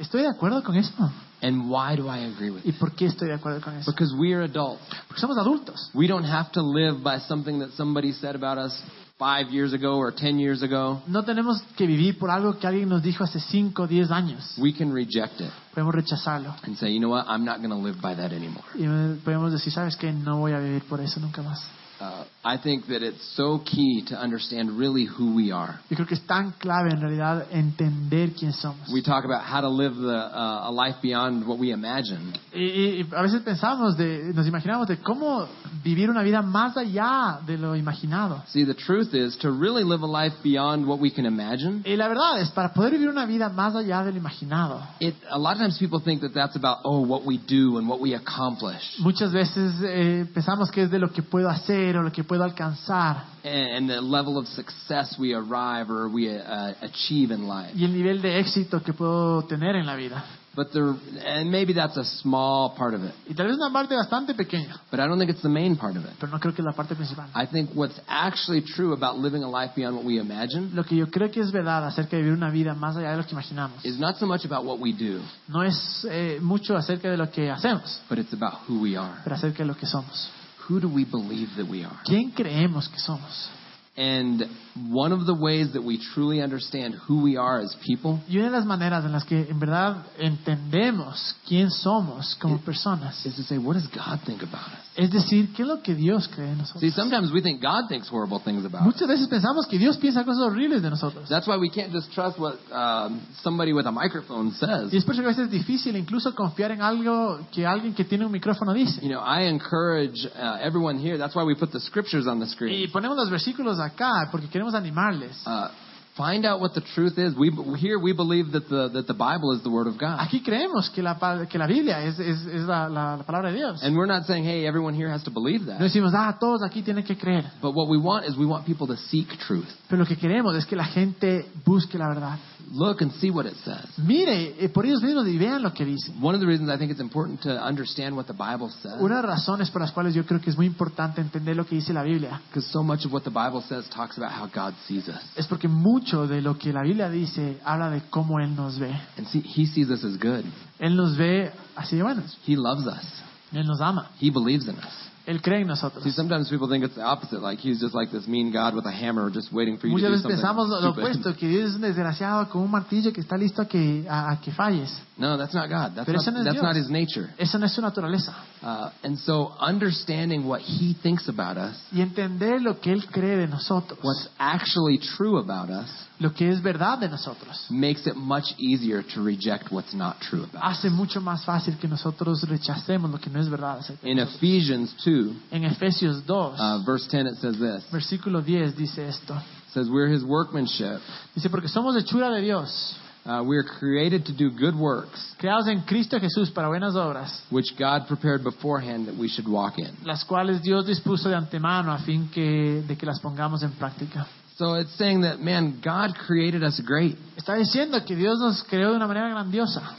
¿estoy de acuerdo con esto? And why do I agree with ¿Y it? por qué estoy de acuerdo con eso? Because we are adults. Porque somos adultos. We don't have to live by something that somebody said about us five years ago or ten years ago. No tenemos que vivir por algo que alguien nos dijo hace 5 o 10 años. We can reject it Podemos rechazarlo. and say, you know what? I'm not going to live by that anymore. Y podemos decir, ¿sabes qué? No voy a vivir por eso nunca más. Uh, I think that it's so key to understand really who we are. Yo creo que es tan clave en realidad entender quién somos. We talk about how to live the, uh, a life beyond what we imagine. Y, y- y a veces pensamos, de, nos imaginamos de cómo vivir una vida más allá de lo imaginado. See, the truth is to really live a life beyond what we can imagine. Y la verdad es, para poder vivir una vida más allá de lo imaginado, It, a lot of times people think that that's about, oh, what we do and what we accomplish muchas veces eh, pensamos que es de lo que puedo hacer o lo que puedo alcanzar and, and the level of success we arrive or we uh, achieve in life. y el nivel de éxito que puedo tener en la vida. But there, and maybe that's a small part of it, Y tal vez una parte bastante pequeña, but I don't think it's the main part of it. pero no creo que la parte principal. I think what's actually true about living a life beyond what we imagine Lo que yo creo que es verdad acerca de vivir una vida más allá de lo que imaginamos is not so much about what we do, no es eh, mucho acerca de lo que hacemos, but it's about who we are. pero acerca de lo que somos. Who do we believe that we are? ¿Quién creemos que somos? And one of the ways that we truly understand who we are as people Y una de las maneras en las que en verdad entendemos quién somos como personas is to say, what does God think about us? es decir, qué es lo que Dios cree en See, sometimes we think God thinks horrible things about us. Muchas veces pensamos que Dios piensa cosas horribles de nosotros. That's why we can't just trust what um, somebody with a microphone says. Y es por eso que a veces es difícil incluso confiar en algo que alguien que tiene un micrófono dice. You know, I encourage uh, everyone here. That's why we put the scriptures on the screen. Y ponemos los versículos acá porque queremos animarles. Uh, find out what the truth is. We here we believe that the that the Bible is the Word of God, Aquí creemos que la, que la Biblia es, es, es la, la- la palabra de Dios. and we're not saying, hey, everyone here has to believe that. No decimos, ah, todos aquí tienen que creer. But what we want is we want people to seek truth. Pero lo que queremos es que la gente busque la verdad. Look and see what it says. Mire eh, por ellos mismos y vean lo que dice. One of the reasons I think it's important to understand what the Bible says, Una de las razones por las cuales yo creo que es muy importante entender lo que dice la Biblia because so much of what the Bible says talks about how God sees us, es porque mucho de lo que la Biblia dice habla de cómo Él nos ve. and see, He sees us as good. Él nos ve así de buenos. He loves us. Él nos ama. He believes in us. Él cree en nosotros. See, sometimes people think it's the opposite, like He's just like this mean God with a hammer, just waiting for you to Muchas do veces something pensamos lo, stupid. opuesto, que Dios es un desgraciado con un martillo que está listo a que, a, a que falles. No, that's not God. That's, Pero ese not, no es that's Dios. not His nature. Esa no es su naturaleza. Uh, and so, understanding what He thinks about us, Y entender lo que Él cree de nosotros, what's actually true about us, lo que es verdad de nosotros, makes it much easier to reject what's not true about hace mucho más fácil que nosotros rechacemos lo que no es verdad. In nosotros. Ephesians 2, En Efesios 2, uh, verse 10, it says this. versículo 10 dice esto. It says, We're His workmanship. Dice, porque somos hechura de Dios, Uh, we are created to do good works, creados en Cristo Jesús para buenas obras, which God prepared beforehand that we should walk in. las cuales Dios dispuso de antemano a fin que, de que las pongamos en práctica. So it's saying that, man, God created us great. Está diciendo que Dios nos creó de una manera grandiosa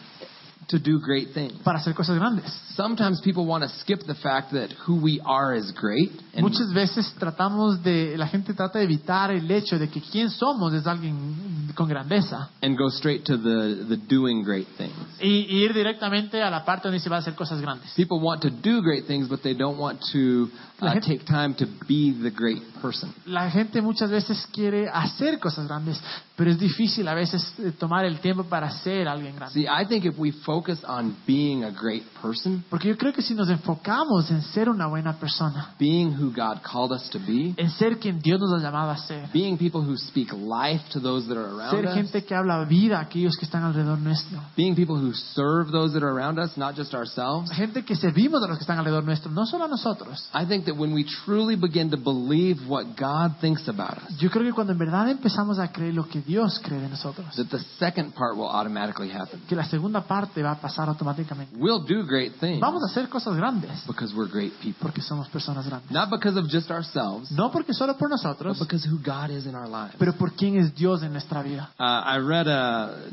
to do great things. para hacer cosas grandes. Sometimes people want to skip the fact that who we are is great. And Muchas veces tratamos de, la gente trata de evitar el hecho de que quién somos es alguien con grandeza and go straight to the, the doing great things. y, y ir directamente a la parte donde se va a hacer cosas grandes. People want to do great things, but they don't want to uh, gente- take time to be the great person. La gente muchas veces quiere hacer cosas grandes, pero es difícil a veces eh, tomar el tiempo para ser alguien grande. See, I think if we focus on being a great person, Porque yo creo que si nos enfocamos en ser una buena persona, being who God called us to be, en ser quien Dios nos ha llamado a ser, being people who speak life to those that are around ser us, gente que habla vida a aquellos que están alrededor nuestro, being people who serve those that are around us, not just ourselves. gente que servimos a los que están alrededor nuestro, no solo a nosotros. I think that when we truly begin to believe what God thinks about us, Yo creo que cuando en verdad empezamos a creer lo que Dios cree de nosotros, that the second part will automatically happen. que la segunda parte va a pasar automáticamente. We'll do great things Vamos a hacer cosas grandes because we're great people. porque somos personas grandes. Not because of just ourselves, No porque solo por but nosotros, because who God is in our lives. pero por quién es Dios en nuestra vida. Uh, I read a.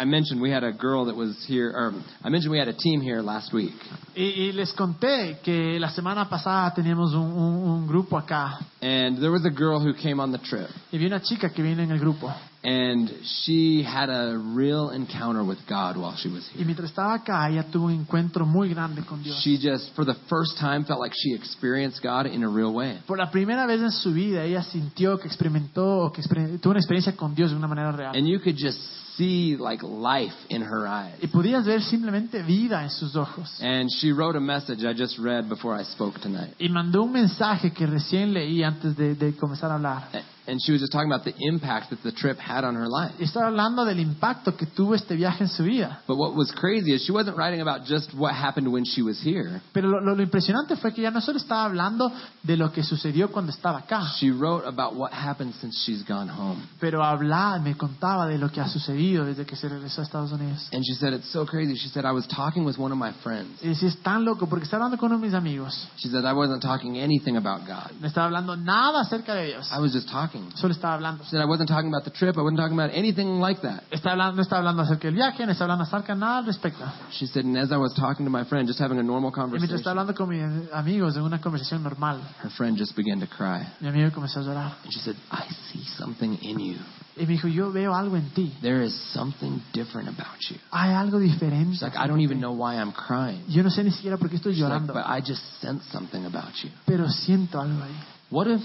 I mentioned we had a girl that was here, or I mentioned we had a team here last week, Y, y les conté que la semana pasada teníamos un, un- un grupo acá and there was a girl who came on the trip, y una chica que viene en el grupo. and she had a real encounter with God while she was Y here. mientras estaba acá, ella tuvo un encuentro muy grande con Dios. She just, for the first time, felt like she experienced God in a real way. Por la primera vez en su vida, ella sintió que experimentó, que tuvo una experiencia con Dios de una manera real. And you could just see like life in her eyes. Y podías ver simplemente vida en sus ojos. And she wrote a message I just read before I spoke tonight. Y mandó un mensaje que recién leí antes de, de comenzar a hablar. And she was just talking about the impact that the trip had on her life. Estaba hablando del impacto que tuvo este viaje en su vida. But what was crazy is she wasn't writing about just what happened when she was here. Pero lo, lo- lo impresionante fue que ella no solo estaba hablando de lo que sucedió cuando estaba acá, She wrote about what happened since she's gone home. pero hablaba, me contaba de lo que ha sucedido desde que se regresó a Estados Unidos. And she said, It's so crazy. She said, I was talking with one of my friends. Y decía, es tan loco porque estaba hablando con uno de mis amigos. She said, I wasn't talking anything about God. No estaba hablando nada acerca de Dios. I was just talking. Solo estaba hablando. She said, I wasn't talking about the trip. I wasn't talking about anything like that. Está hablando, no está hablando acerca del viaje, no está hablando acerca nada al respecto. She said, and as I was talking to my friend, just having a normal Y mientras estaba conversation, hablando con mis amigos en una conversación normal, her friend just began to cry. mi amigo comenzó a llorar. And she said, I see something in you. Y me dijo, yo veo algo en ti. There is something different about you. Hay algo She's diferente. like, I don't even know why I'm crying. Yo no sé ni siquiera por qué estoy She's like, llorando, but I just sense something about you. pero siento algo ahí. What if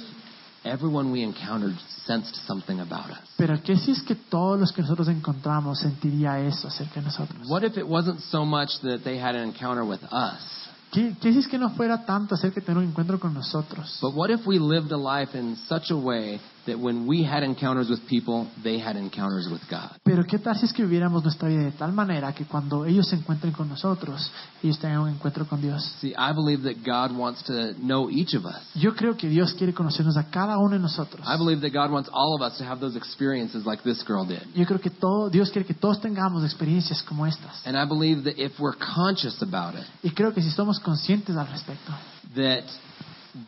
everyone we encountered sensed something about us? Pero ¿qué si es que todos los que nosotros encontramos sentiría eso acerca de nosotros? What if it wasn't so much that they had an encounter with us, ¿Qué, qué si es que no fuera tanto acerca de tener un encuentro con nosotros? but what if we lived a life in such a way that when we had encounters with people, they had encounters with God? Pero ¿qué tal si es que viviéramos nuestra vida de tal manera que cuando ellos se encuentren con nosotros, ellos tengan un encuentro con Dios? See, I believe that God wants to know each of us. Yo creo que Dios quiere conocernos a cada uno de nosotros. I believe that God wants all of us to have those experiences like this girl did. Yo creo que todo, Dios quiere que todos tengamos experiencias como estas. And I believe that if we're conscious about it, Y creo que si somos conscientes al respecto, that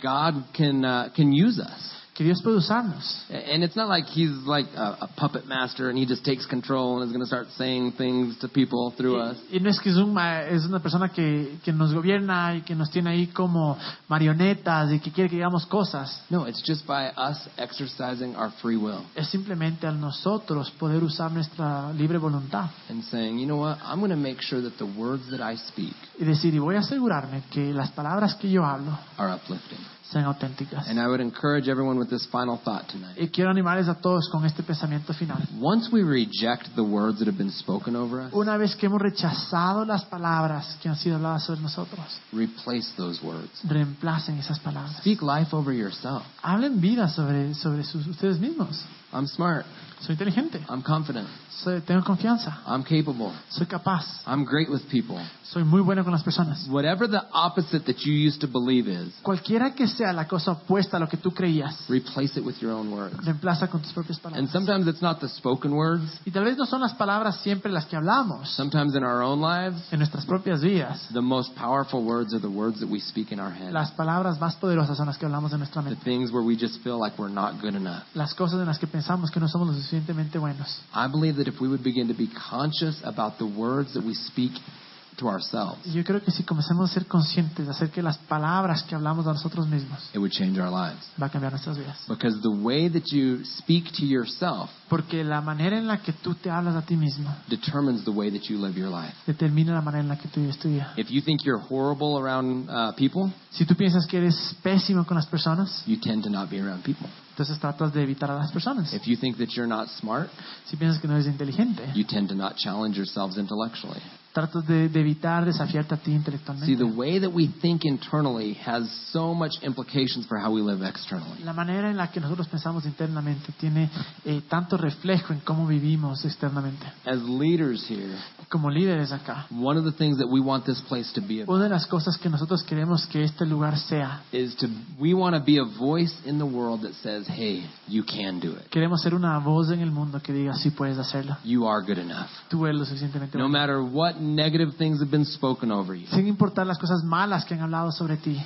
God can uh, can use us. Que Dios puede usarnos. And it's not like he's like a, a puppet master and he just takes control and is going to start saying things to people through us. Y, y no es que es, un es una persona que, que nos gobierna y que nos tiene ahí como marionetas y que quiere que digamos cosas. No, it's just by us exercising our free will Es simplemente al nosotros poder usar nuestra libre voluntad and saying, you know what, I'm going to make sure that the words that I speak y decir, y voy a asegurarme que las palabras que yo hablo are uplifting. Sean auténticas. And I would encourage everyone with this final thought tonight. Y quiero animarles a todos con este pensamiento final. Once we reject the words that have been spoken over us, Una vez que hemos rechazado las palabras que han sido habladas sobre nosotros, replace those words. reemplacen esas palabras. Speak life over yourself. Hablen vida sobre, sobre sus- ustedes mismos. I'm smart. Soy inteligente, I'm confident. soy, tengo confianza, I'm capable. soy capaz, I'm great with people. soy muy bueno con las personas. Whatever the opposite that you used to believe is, Cualquiera que sea la cosa opuesta a lo que tú creías, replace it with your own words. reemplaza con tus propias palabras. And sometimes it's not the spoken words. Y tal vez no son las palabras siempre las que hablamos Sometimes in our own lives, en nuestras propias vidas. the most powerful words are the words that we speak in our head. Las palabras más poderosas son las que hablamos en nuestra mente. The things where we just feel like we're not good enough. Las cosas en las que pensamos que no somos lo suficientemente buenos. I believe that if we would begin to be conscious about the words that we speak to ourselves, yo creo que si comenzamos a ser conscientes acerca de las palabras que hablamos a nosotros mismos, it would change our lives. va a cambiar nuestras vidas. Because the way that you speak to yourself Porque la manera en la que tú te hablas a ti mismo determines the way that you live your life. determina la manera en la que tú vives tu vida. If you think you're horrible around uh, people, Si tú piensas que eres pésimo con las personas, you tend to not be around people. Entonces tratas de evitar a las personas. If you think that you're not smart, Si piensas que no eres inteligente, you tend to not challenge yourselves intellectually. Tratas de, de evitar desafiarte a ti See, the way that we think internally has so much implications for how we live externally. La manera en la que nosotros pensamos internamente tiene eh, tanto reflejo en cómo vivimos externamente. As leaders here, Como líderes acá, one of the things that we want this place to be about una de las cosas que nosotros queremos que este lugar sea, is to we want to be a voice in the world that says, "Hey, you can do it. queremos ser una voz en el mundo que diga, sí puedes hacerlo. You are good enough." Tú eres lo suficientemente No bueno. matter what negative things have been spoken over you, Sin importar las cosas malas que han hablado sobre ti,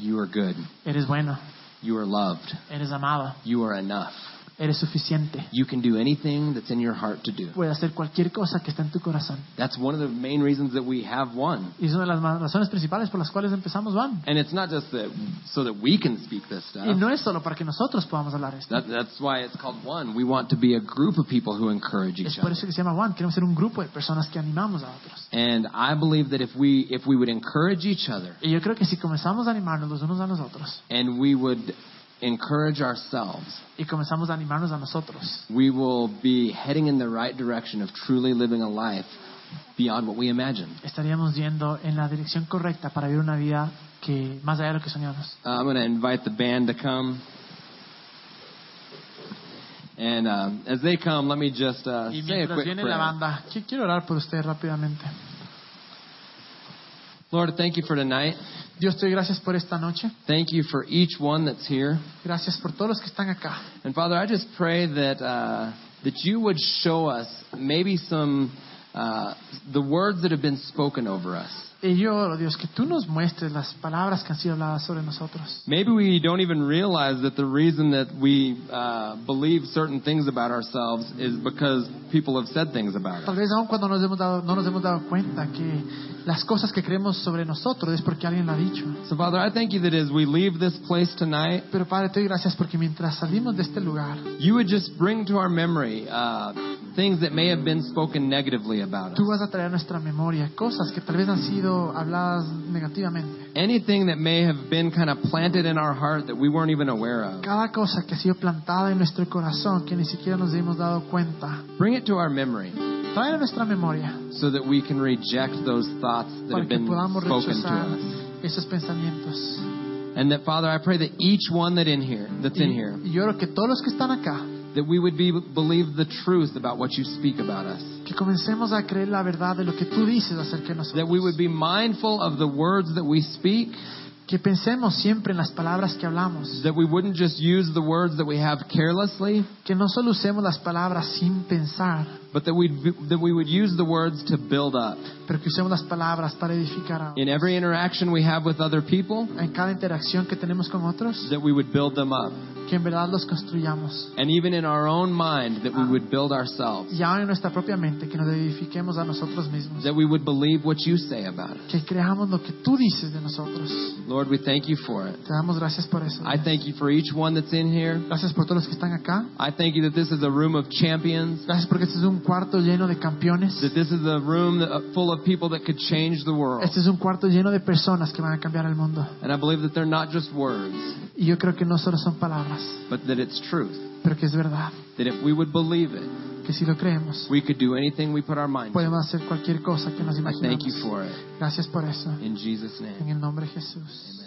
you are good. eres bueno, You are loved. eres amado, You are enough. Eres suficiente. You can do anything that's in your heart to do. Puedes hacer cualquier cosa que está en tu corazón. That's one of the main reasons that we have one. Y es una de las razones principales por las cuales empezamos One. And it's not just that so that we can speak this stuff. Y no es solo para que nosotros podamos hablar esto. That, that's why it's called one. We want to be a group of people who encourage each other. Es por eso que se llama One. Queremos ser un grupo de personas que animamos a otros. And I believe that if we if we would encourage each other Y yo creo que si comenzamos a animarnos los unos a los otros and we would encourage ourselves, y comenzamos a animarnos a nosotros, we will be heading in the right direction of truly living a life beyond what we imagine. estaríamos yendo en la dirección correcta para vivir una vida que más allá de lo que soñamos. Uh, I'm going to invite the band to come. And um, as they come, let me just uh, Y say a quick viene prayer. la banda, quiero orar por usted rápidamente. Lord, thank you for tonight. Dios te doy gracias por esta noche. Thank you for each one that's here. Gracias por todos los que están acá. And Father, I just pray that uh, that you would show us maybe some uh, the words that have been spoken over us. Y yo oro, Dios, que tú nos muestres las palabras que han sido habladas sobre nosotros. Maybe we don't even realize that the reason that we uh, believe certain things about ourselves is because people have said things about Tal us. vez aun cuando nos hemos dado, no nos hemos dado cuenta que las cosas que creemos sobre nosotros es porque alguien lo ha dicho. So, Father, I thank you that as we leave this place tonight, Pero Padre, te doy gracias porque mientras salimos de este lugar, you would just bring to our memory uh, things that may have been spoken negatively about Tú us. vas a traer a nuestra memoria cosas que tal vez han sido habladas negativamente. Anything that may have been kind of planted in our heart that we weren't even aware of. Cada cosa que ha sido plantada en nuestro corazón que ni siquiera nos hemos dado cuenta. Bring it to our memory Trae a nuestra memoria so that we can reject those thoughts that para have been spoken to us. esos pensamientos. And that, Father, I pray that each one that in here, that's in here, y yo oro que todos los que están acá, that we would be believe the truth about what you speak about us. que comencemos a creer la verdad de lo que tú dices acerca de nosotros. That we would be mindful of the words that we speak. Que pensemos siempre en las palabras que hablamos. That we wouldn't just use the words that we have carelessly, Que no solo usemos las palabras sin pensar, but that we that we would use the words to build up. pero que usemos las palabras para edificar In every interaction we have with other people, en cada interacción que tenemos con otros, that we would build them up. que en verdad los construyamos. And even in our own mind, that we would build ourselves. Y en nuestra propia mente, que nos edifiquemos a nosotros mismos. That we would believe what you say about us. Que creamos lo que tú dices de nosotros. Lord, we thank you for it. Te damos gracias por eso. I thank you for each one that's in here. Gracias por todos los que están acá. I thank you that this is a room of champions. Gracias porque este es un cuarto lleno de campeones. That this is a room that, uh, full of people that could change the world. Este es un cuarto lleno de personas que van a cambiar el mundo. And I believe that they're not just words, Y yo creo que no solo son palabras, but that it's truth. pero que es verdad. That if we would believe it, Que si lo creemos, we could do anything we put our mind to. podemos hacer cualquier cosa que nos I thank you for it. Gracias por eso. In Jesus' En name. el nombre de Jesús. Amen.